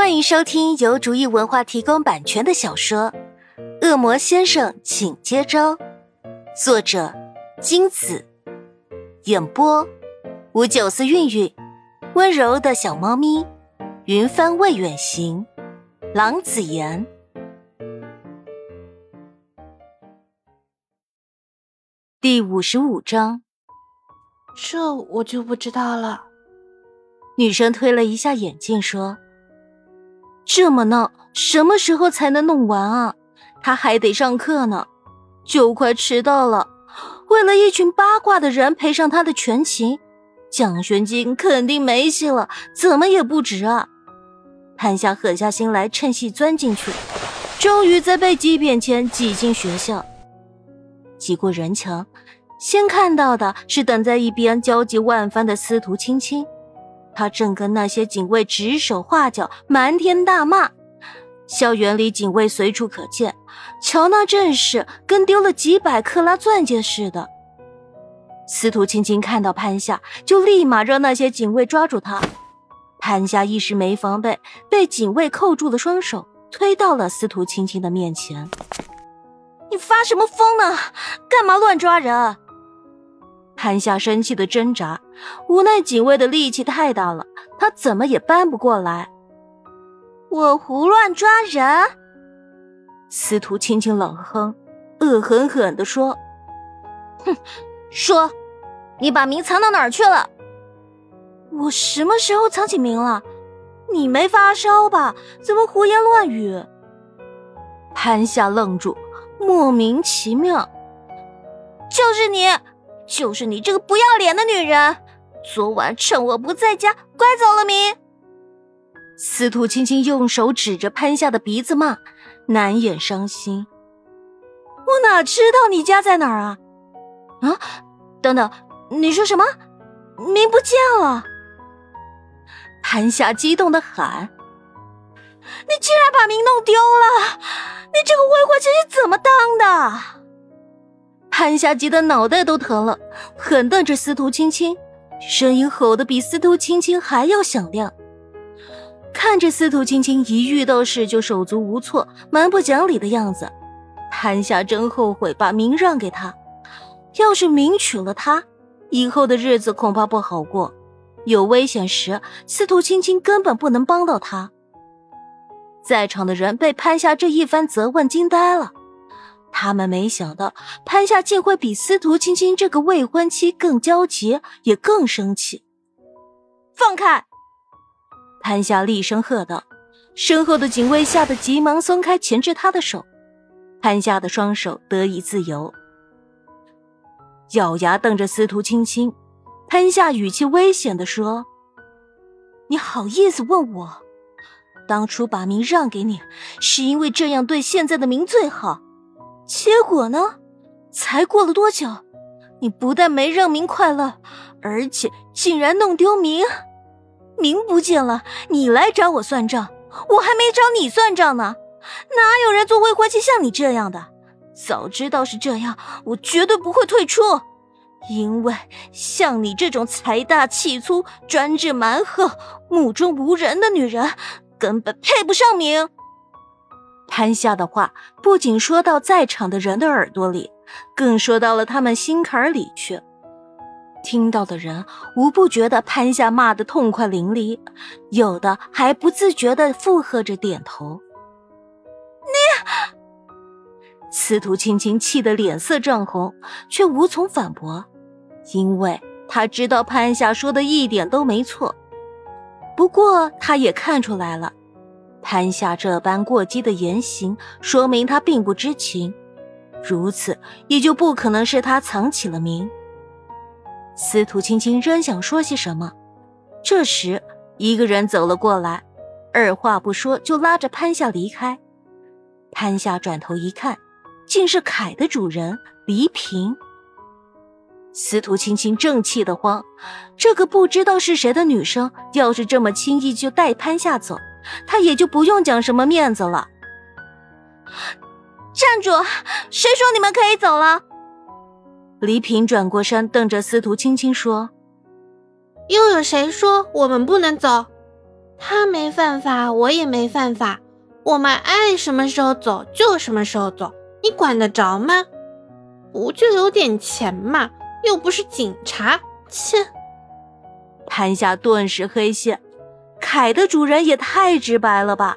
欢迎收听由竹意文化提供版权的小说《恶魔先生，请接招》，作者金子，演播五九四韵韵，温柔的小猫咪，云帆未远行，郎子言。第五十五章，这我就不知道了。女生推了一下眼镜，说：“这么闹，什么时候才能弄完啊？他还得上课呢，就快迟到了。为了一群八卦的人赔上他的全勤，奖学金肯定没戏了，怎么也不值啊！”潘夏狠下心来，趁隙钻进去，终于在被挤扁前挤进学校。挤过人墙，先看到的是等在一边焦急万分的司徒青青。他正跟那些警卫指手画脚，瞒天大骂。校园里警卫随处可见，瞧那阵势，跟丢了几百克拉钻戒似的。司徒青青看到潘夏，就立马让那些警卫抓住他。潘夏一时没防备，被警卫扣住了双手，推到了司徒青青的面前。你发什么疯呢？干嘛乱抓人？潘夏生气的挣扎，无奈警卫的力气太大了，他怎么也搬不过来。我胡乱抓人？司徒轻轻冷哼，恶狠狠地说：“哼，说，你把名藏到哪儿去了？我什么时候藏起名了？你没发烧吧？怎么胡言乱语？”潘夏愣住，莫名其妙，就是你。就是你这个不要脸的女人！昨晚趁我不在家拐走了名。司徒青青用手指着潘夏的鼻子骂，难掩伤心。我哪知道你家在哪儿啊？啊，等等，你说什么？名不见了！潘夏激动的喊：“你竟然把明弄丢了！你这个未婚妻是怎么当的？”潘夏急得脑袋都疼了，狠瞪着司徒青青，声音吼得比司徒青青还要响亮。看着司徒青青一遇到事就手足无措、蛮不讲理的样子，潘夏真后悔把明让给他。要是明娶了她，以后的日子恐怕不好过。有危险时，司徒青青根本不能帮到他。在场的人被潘夏这一番责问惊呆了。他们没想到潘夏竟会比司徒青青这个未婚妻更焦急，也更生气。放开！潘夏厉声喝道。身后的警卫吓得急忙松开钳制他的手，潘夏的双手得以自由。咬牙瞪着司徒青青，潘夏语气危险的说：“你好意思问我？当初把名让给你，是因为这样对现在的名最好。”结果呢？才过了多久，你不但没让明快乐，而且竟然弄丢明，明不见了，你来找我算账，我还没找你算账呢。哪有人做未婚妻像你这样的？早知道是这样，我绝对不会退出，因为像你这种财大气粗、专制蛮横、目中无人的女人，根本配不上明。潘夏的话不仅说到在场的人的耳朵里，更说到了他们心坎里去。听到的人无不觉得潘夏骂得痛快淋漓，有的还不自觉地附和着点头。你，司徒青青气得脸色涨红，却无从反驳，因为他知道潘夏说的一点都没错。不过他也看出来了。潘夏这般过激的言行，说明他并不知情，如此也就不可能是他藏起了名。司徒青青仍想说些什么，这时一个人走了过来，二话不说就拉着潘夏离开。潘夏转头一看，竟是凯的主人黎平。司徒青青正气得慌，这个不知道是谁的女生，要是这么轻易就带潘夏走。他也就不用讲什么面子了。站住！谁说你们可以走了？黎平转过身，瞪着司徒青青说：“又有谁说我们不能走？他没犯法，我也没犯法，我们爱什么时候走就什么时候走，你管得着吗？不就有点钱嘛，又不是警察。切！潘夏顿时黑线，凯的主人也太直白了吧！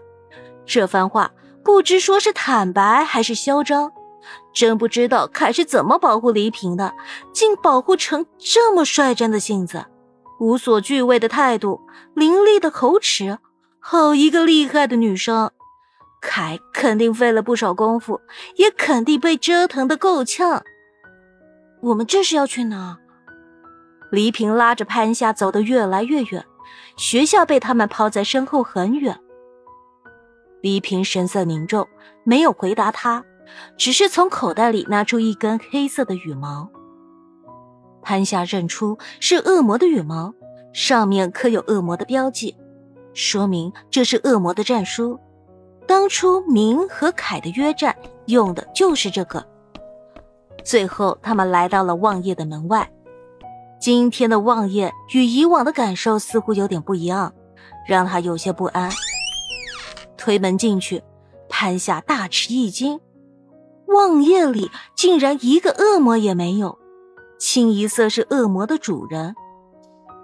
这番话不知说是坦白还是嚣张，真不知道凯是怎么保护黎平的，竟保护成这么率真的性子，无所惧畏的态度，凌厉的口齿，好一个厉害的女生！凯肯定费了不少功夫，也肯定被折腾的够呛。我们这是要去哪？黎平拉着潘夏走得越来越远，学校被他们抛在身后很远。黎平神色凝重，没有回答他，只是从口袋里拿出一根黑色的羽毛。潘夏认出是恶魔的羽毛，上面刻有恶魔的标记，说明这是恶魔的战书。当初明和凯的约战用的就是这个。最后，他们来到了望夜的门外。今天的望夜与以往的感受似乎有点不一样，让他有些不安。推门进去，潘夏大吃一惊，望夜里竟然一个恶魔也没有，清一色是恶魔的主人。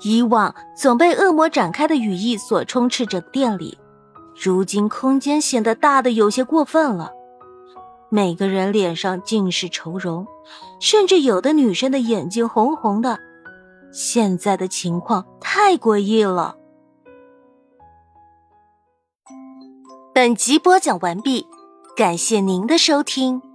以往总被恶魔展开的羽翼所充斥着店里，如今空间显得大的有些过分了。每个人脸上尽是愁容，甚至有的女生的眼睛红红的。现在的情况太诡异了。本集播讲完毕，感谢您的收听。